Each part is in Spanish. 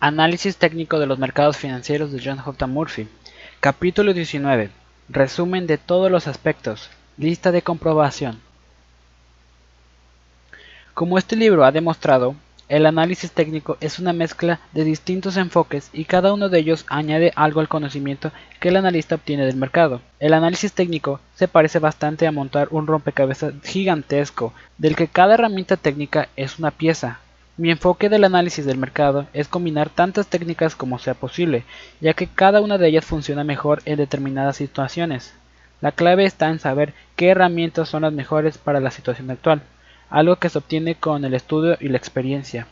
Análisis técnico de los mercados financieros de John J. Murphy. Capítulo 19. Resumen de todos los aspectos. Lista de comprobación. Como este libro ha demostrado, el análisis técnico es una mezcla de distintos enfoques y cada uno de ellos añade algo al conocimiento que el analista obtiene del mercado. El análisis técnico se parece bastante a montar un rompecabezas gigantesco del que cada herramienta técnica es una pieza, mi enfoque del análisis del mercado es combinar tantas técnicas como sea posible, ya que cada una de ellas funciona mejor en determinadas situaciones. La clave está en saber qué herramientas son las mejores para la situación actual, algo que se obtiene con el estudio y la experiencia.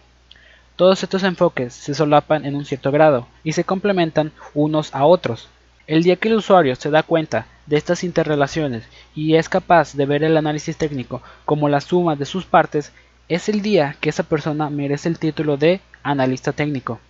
Todos estos enfoques se solapan en un cierto grado y se complementan unos a otros. El día que el usuario se da cuenta de estas interrelaciones y es capaz de ver el análisis técnico como la suma de sus partes, es el día que esa persona merece el título de analista técnico.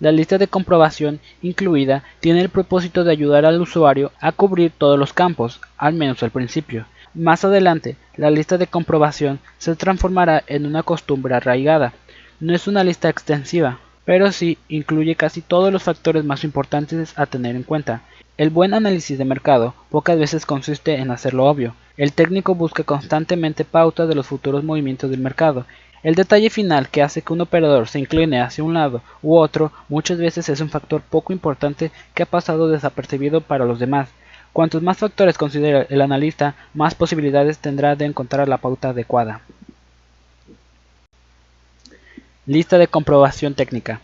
La lista de comprobación incluida tiene el propósito de ayudar al usuario a cubrir todos los campos, al menos al principio. Más adelante, la lista de comprobación se transformará en una costumbre arraigada. No es una lista extensiva, pero sí incluye casi todos los factores más importantes a tener en cuenta. El buen análisis de mercado pocas veces consiste en hacerlo obvio, el técnico busca constantemente pautas de los futuros movimientos del mercado. El detalle final que hace que un operador se incline hacia un lado u otro muchas veces es un factor poco importante que ha pasado desapercibido para los demás. Cuantos más factores considera el analista, más posibilidades tendrá de encontrar la pauta adecuada. Lista de comprobación técnica.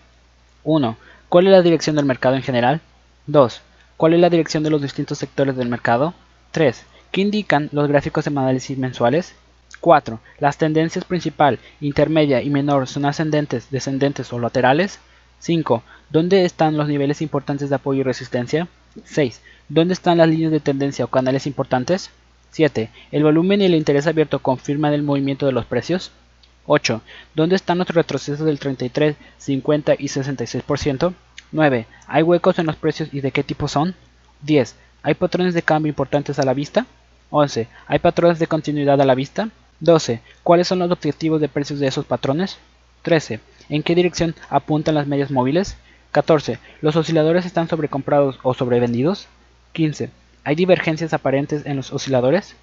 1. ¿Cuál es la dirección del mercado en general? 2. ¿Cuál es la dirección de los distintos sectores del mercado? 3. ¿Qué indican los gráficos de análisis mensuales? 4. Las tendencias principal, intermedia y menor son ascendentes, descendentes o laterales. 5. ¿Dónde están los niveles importantes de apoyo y resistencia? 6. ¿Dónde están las líneas de tendencia o canales importantes? 7. ¿El volumen y el interés abierto confirman el movimiento de los precios? 8. ¿Dónde están los retrocesos del 33, 50 y 66%? 9. ¿Hay huecos en los precios y de qué tipo son? 10. ¿Hay patrones de cambio importantes a la vista? 11. ¿Hay patrones de continuidad a la vista? 12. ¿Cuáles son los objetivos de precios de esos patrones? 13. ¿En qué dirección apuntan las medias móviles? 14. ¿Los osciladores están sobrecomprados o sobrevendidos? 15. ¿Hay divergencias aparentes en los osciladores?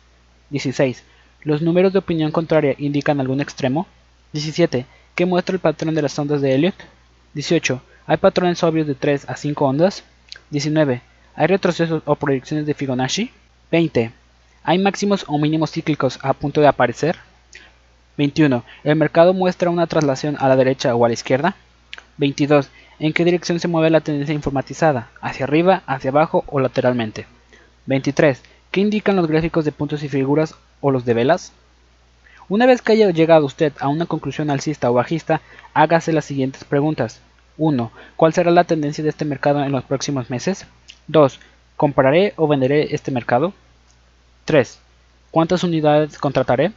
16. ¿Los números de opinión contraria indican algún extremo? 17. ¿Qué muestra el patrón de las ondas de Elliot? 18. ¿Hay patrones obvios de 3 a 5 ondas? 19. ¿Hay retrocesos o proyecciones de Fibonacci? 20. ¿Hay máximos o mínimos cíclicos a punto de aparecer? 21. ¿El mercado muestra una traslación a la derecha o a la izquierda? 22. ¿En qué dirección se mueve la tendencia informatizada? ¿Hacia arriba, hacia abajo o lateralmente? 23. ¿Qué indican los gráficos de puntos y figuras o los de velas? Una vez que haya llegado usted a una conclusión alcista o bajista, hágase las siguientes preguntas. 1. ¿Cuál será la tendencia de este mercado en los próximos meses? 2. ¿Compraré o venderé este mercado? 3. ¿Cuántas unidades contrataré?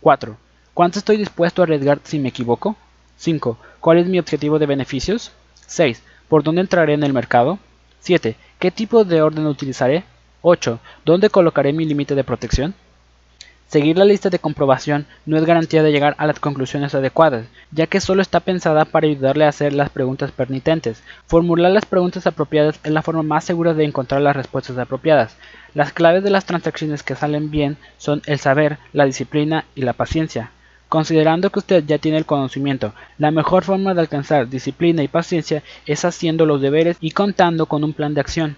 4. ¿Cuánto estoy dispuesto a arriesgar si me equivoco? 5. ¿Cuál es mi objetivo de beneficios? 6. ¿Por dónde entraré en el mercado? 7. ¿Qué tipo de orden utilizaré? 8. ¿Dónde colocaré mi límite de protección? Seguir la lista de comprobación no es garantía de llegar a las conclusiones adecuadas, ya que solo está pensada para ayudarle a hacer las preguntas pertinentes. Formular las preguntas apropiadas es la forma más segura de encontrar las respuestas apropiadas. Las claves de las transacciones que salen bien son el saber, la disciplina y la paciencia. Considerando que usted ya tiene el conocimiento, la mejor forma de alcanzar disciplina y paciencia es haciendo los deberes y contando con un plan de acción.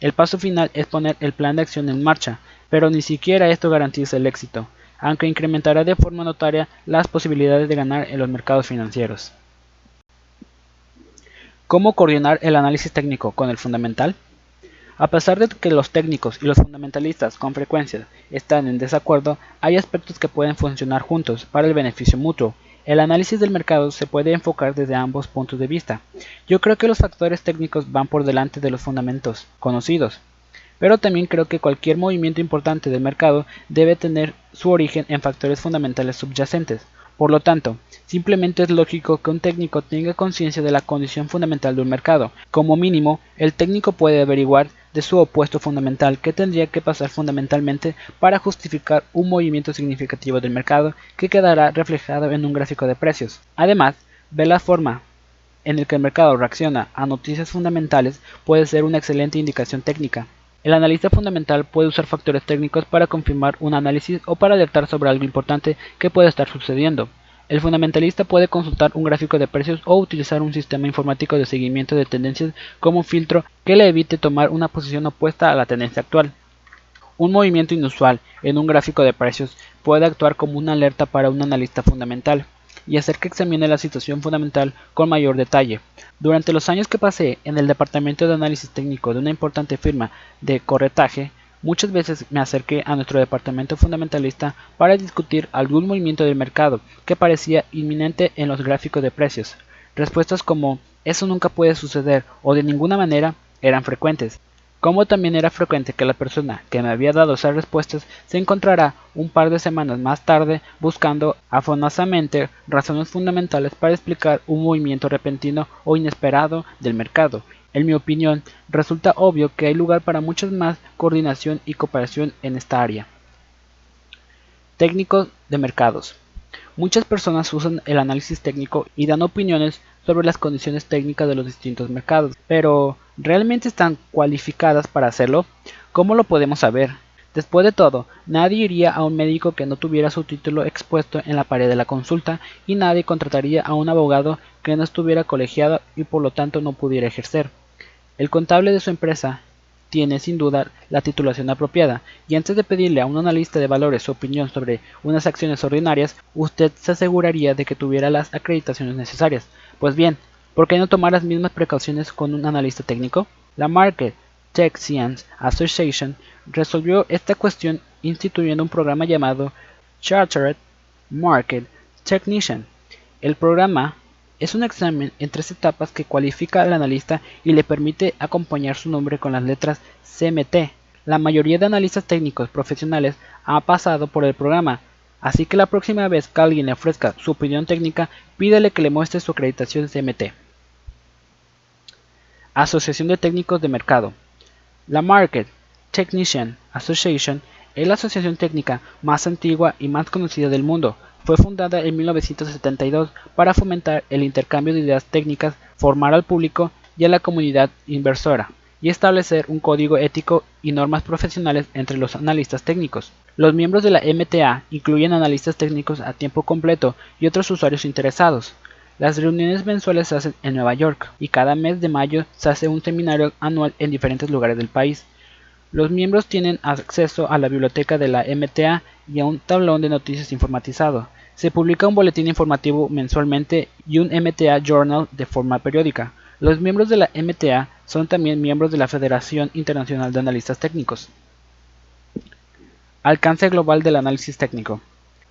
El paso final es poner el plan de acción en marcha, pero ni siquiera esto garantiza el éxito, aunque incrementará de forma notaria las posibilidades de ganar en los mercados financieros. ¿Cómo coordinar el análisis técnico con el fundamental? A pesar de que los técnicos y los fundamentalistas con frecuencia están en desacuerdo, hay aspectos que pueden funcionar juntos para el beneficio mutuo. El análisis del mercado se puede enfocar desde ambos puntos de vista. Yo creo que los factores técnicos van por delante de los fundamentos conocidos, pero también creo que cualquier movimiento importante del mercado debe tener su origen en factores fundamentales subyacentes. Por lo tanto, simplemente es lógico que un técnico tenga conciencia de la condición fundamental de un mercado. Como mínimo, el técnico puede averiguar de su opuesto fundamental que tendría que pasar fundamentalmente para justificar un movimiento significativo del mercado que quedará reflejado en un gráfico de precios. Además, ve la forma en el que el mercado reacciona a noticias fundamentales puede ser una excelente indicación técnica. El analista fundamental puede usar factores técnicos para confirmar un análisis o para alertar sobre algo importante que puede estar sucediendo. El fundamentalista puede consultar un gráfico de precios o utilizar un sistema informático de seguimiento de tendencias como filtro que le evite tomar una posición opuesta a la tendencia actual. Un movimiento inusual en un gráfico de precios puede actuar como una alerta para un analista fundamental y hacer que examine la situación fundamental con mayor detalle. Durante los años que pasé en el departamento de análisis técnico de una importante firma de corretaje, muchas veces me acerqué a nuestro departamento fundamentalista para discutir algún movimiento del mercado que parecía inminente en los gráficos de precios. Respuestas como eso nunca puede suceder o de ninguna manera eran frecuentes como también era frecuente que la persona que me había dado esas respuestas se encontrara un par de semanas más tarde buscando afanosamente razones fundamentales para explicar un movimiento repentino o inesperado del mercado. En mi opinión, resulta obvio que hay lugar para mucha más coordinación y cooperación en esta área. Técnicos de mercados. Muchas personas usan el análisis técnico y dan opiniones sobre las condiciones técnicas de los distintos mercados, pero ¿realmente están cualificadas para hacerlo? ¿Cómo lo podemos saber? Después de todo, nadie iría a un médico que no tuviera su título expuesto en la pared de la consulta y nadie contrataría a un abogado que no estuviera colegiado y por lo tanto no pudiera ejercer. El contable de su empresa tiene sin duda la titulación apropiada, y antes de pedirle a un analista de valores su opinión sobre unas acciones ordinarias, usted se aseguraría de que tuviera las acreditaciones necesarias. Pues bien, ¿por qué no tomar las mismas precauciones con un analista técnico? La Market Tech Science Association resolvió esta cuestión instituyendo un programa llamado Chartered Market Technician. El programa es un examen en tres etapas que cualifica al analista y le permite acompañar su nombre con las letras CMT. La mayoría de analistas técnicos profesionales ha pasado por el programa, así que la próxima vez que alguien le ofrezca su opinión técnica, pídele que le muestre su acreditación CMT. Asociación de Técnicos de Mercado. La Market Technician Association es la asociación técnica más antigua y más conocida del mundo, fue fundada en 1972 para fomentar el intercambio de ideas técnicas, formar al público y a la comunidad inversora, y establecer un código ético y normas profesionales entre los analistas técnicos. Los miembros de la MTA incluyen analistas técnicos a tiempo completo y otros usuarios interesados. Las reuniones mensuales se hacen en Nueva York y cada mes de mayo se hace un seminario anual en diferentes lugares del país. Los miembros tienen acceso a la biblioteca de la MTA y a un tablón de noticias informatizado. Se publica un boletín informativo mensualmente y un MTA Journal de forma periódica. Los miembros de la MTA son también miembros de la Federación Internacional de Analistas Técnicos. Alcance global del análisis técnico.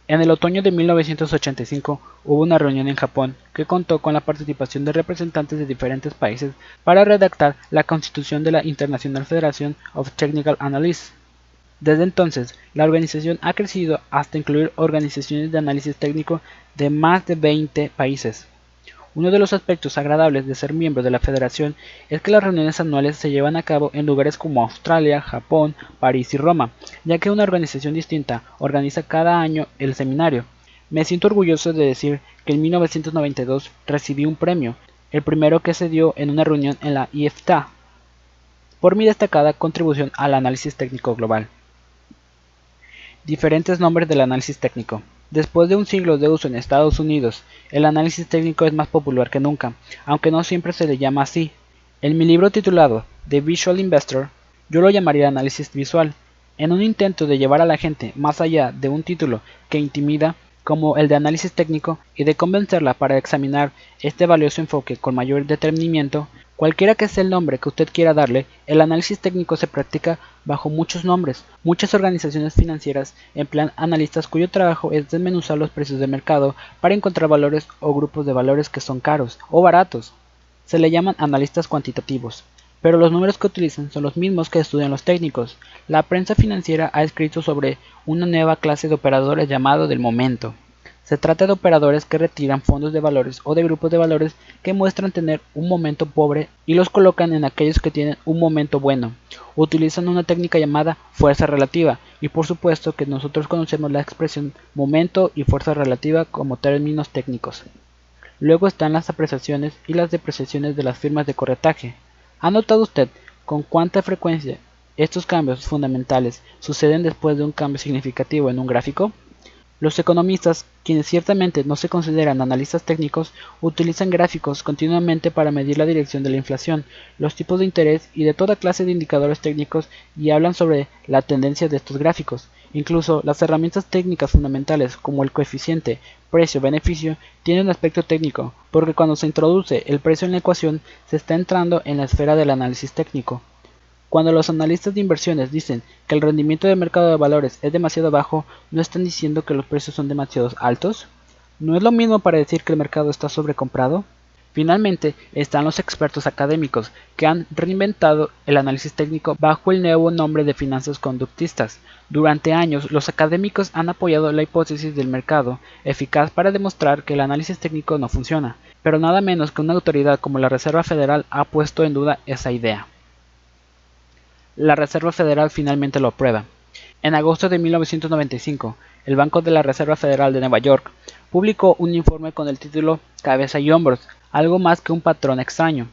En el otoño de 1985 hubo una reunión en Japón que contó con la participación de representantes de diferentes países para redactar la constitución de la International Federation of Technical Analysts. Desde entonces, la organización ha crecido hasta incluir organizaciones de análisis técnico de más de 20 países. Uno de los aspectos agradables de ser miembro de la federación es que las reuniones anuales se llevan a cabo en lugares como Australia, Japón, París y Roma, ya que una organización distinta organiza cada año el seminario. Me siento orgulloso de decir que en 1992 recibí un premio, el primero que se dio en una reunión en la IFTA, por mi destacada contribución al análisis técnico global. Diferentes nombres del análisis técnico. Después de un siglo de uso en Estados Unidos, el análisis técnico es más popular que nunca, aunque no siempre se le llama así. En mi libro titulado The Visual Investor, yo lo llamaría análisis visual, en un intento de llevar a la gente más allá de un título que intimida como el de análisis técnico y de convencerla para examinar este valioso enfoque con mayor detenimiento, Cualquiera que sea el nombre que usted quiera darle, el análisis técnico se practica bajo muchos nombres. Muchas organizaciones financieras emplean analistas cuyo trabajo es desmenuzar los precios de mercado para encontrar valores o grupos de valores que son caros o baratos. Se le llaman analistas cuantitativos, pero los números que utilizan son los mismos que estudian los técnicos. La prensa financiera ha escrito sobre una nueva clase de operadores llamado del momento. Se trata de operadores que retiran fondos de valores o de grupos de valores que muestran tener un momento pobre y los colocan en aquellos que tienen un momento bueno. Utilizan una técnica llamada fuerza relativa y por supuesto que nosotros conocemos la expresión momento y fuerza relativa como términos técnicos. Luego están las apreciaciones y las depreciaciones de las firmas de corretaje. ¿Ha notado usted con cuánta frecuencia estos cambios fundamentales suceden después de un cambio significativo en un gráfico? Los economistas, quienes ciertamente no se consideran analistas técnicos, utilizan gráficos continuamente para medir la dirección de la inflación, los tipos de interés y de toda clase de indicadores técnicos y hablan sobre la tendencia de estos gráficos. Incluso las herramientas técnicas fundamentales como el coeficiente precio-beneficio tienen un aspecto técnico, porque cuando se introduce el precio en la ecuación se está entrando en la esfera del análisis técnico. Cuando los analistas de inversiones dicen que el rendimiento del mercado de valores es demasiado bajo, ¿no están diciendo que los precios son demasiado altos? ¿No es lo mismo para decir que el mercado está sobrecomprado? Finalmente, están los expertos académicos, que han reinventado el análisis técnico bajo el nuevo nombre de finanzas conductistas. Durante años, los académicos han apoyado la hipótesis del mercado eficaz para demostrar que el análisis técnico no funciona, pero nada menos que una autoridad como la Reserva Federal ha puesto en duda esa idea la Reserva Federal finalmente lo aprueba. En agosto de 1995, el Banco de la Reserva Federal de Nueva York publicó un informe con el título Cabeza y hombros, algo más que un patrón extraño.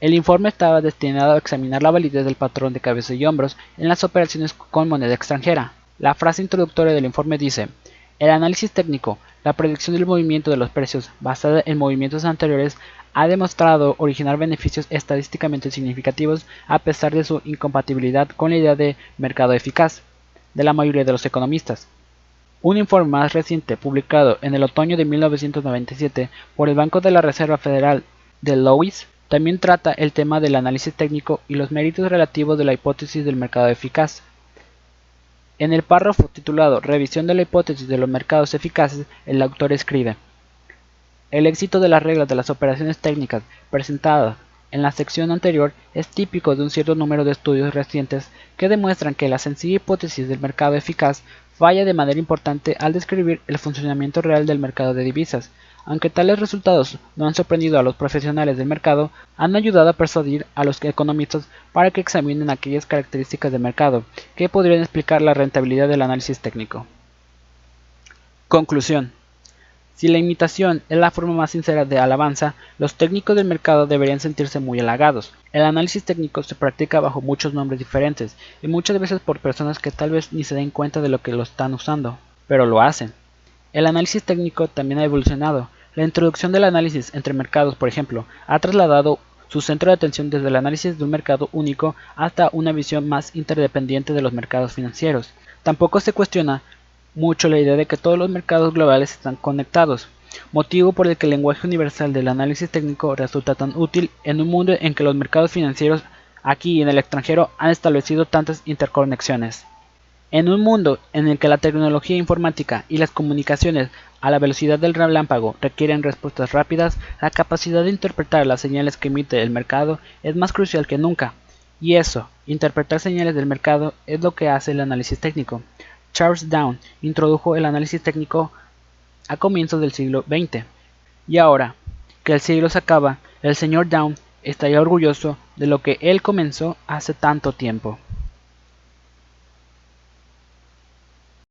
El informe estaba destinado a examinar la validez del patrón de cabeza y hombros en las operaciones con moneda extranjera. La frase introductoria del informe dice, el análisis técnico, la predicción del movimiento de los precios basada en movimientos anteriores ha demostrado originar beneficios estadísticamente significativos a pesar de su incompatibilidad con la idea de mercado eficaz de la mayoría de los economistas. Un informe más reciente, publicado en el otoño de 1997 por el Banco de la Reserva Federal de Lois, también trata el tema del análisis técnico y los méritos relativos de la hipótesis del mercado eficaz. En el párrafo titulado Revisión de la hipótesis de los mercados eficaces, el autor escribe el éxito de las reglas de las operaciones técnicas presentadas en la sección anterior es típico de un cierto número de estudios recientes que demuestran que la sencilla hipótesis del mercado eficaz falla de manera importante al describir el funcionamiento real del mercado de divisas. Aunque tales resultados no han sorprendido a los profesionales del mercado, han ayudado a persuadir a los economistas para que examinen aquellas características del mercado que podrían explicar la rentabilidad del análisis técnico. Conclusión. Si la imitación es la forma más sincera de alabanza, los técnicos del mercado deberían sentirse muy halagados. El análisis técnico se practica bajo muchos nombres diferentes y muchas veces por personas que tal vez ni se den cuenta de lo que lo están usando, pero lo hacen. El análisis técnico también ha evolucionado. La introducción del análisis entre mercados, por ejemplo, ha trasladado su centro de atención desde el análisis de un mercado único hasta una visión más interdependiente de los mercados financieros. Tampoco se cuestiona mucho la idea de que todos los mercados globales están conectados, motivo por el que el lenguaje universal del análisis técnico resulta tan útil en un mundo en que los mercados financieros aquí y en el extranjero han establecido tantas interconexiones. En un mundo en el que la tecnología informática y las comunicaciones a la velocidad del relámpago requieren respuestas rápidas, la capacidad de interpretar las señales que emite el mercado es más crucial que nunca. Y eso, interpretar señales del mercado, es lo que hace el análisis técnico. Charles Down introdujo el análisis técnico a comienzos del siglo XX. Y ahora que el siglo se acaba, el señor Down estaría orgulloso de lo que él comenzó hace tanto tiempo.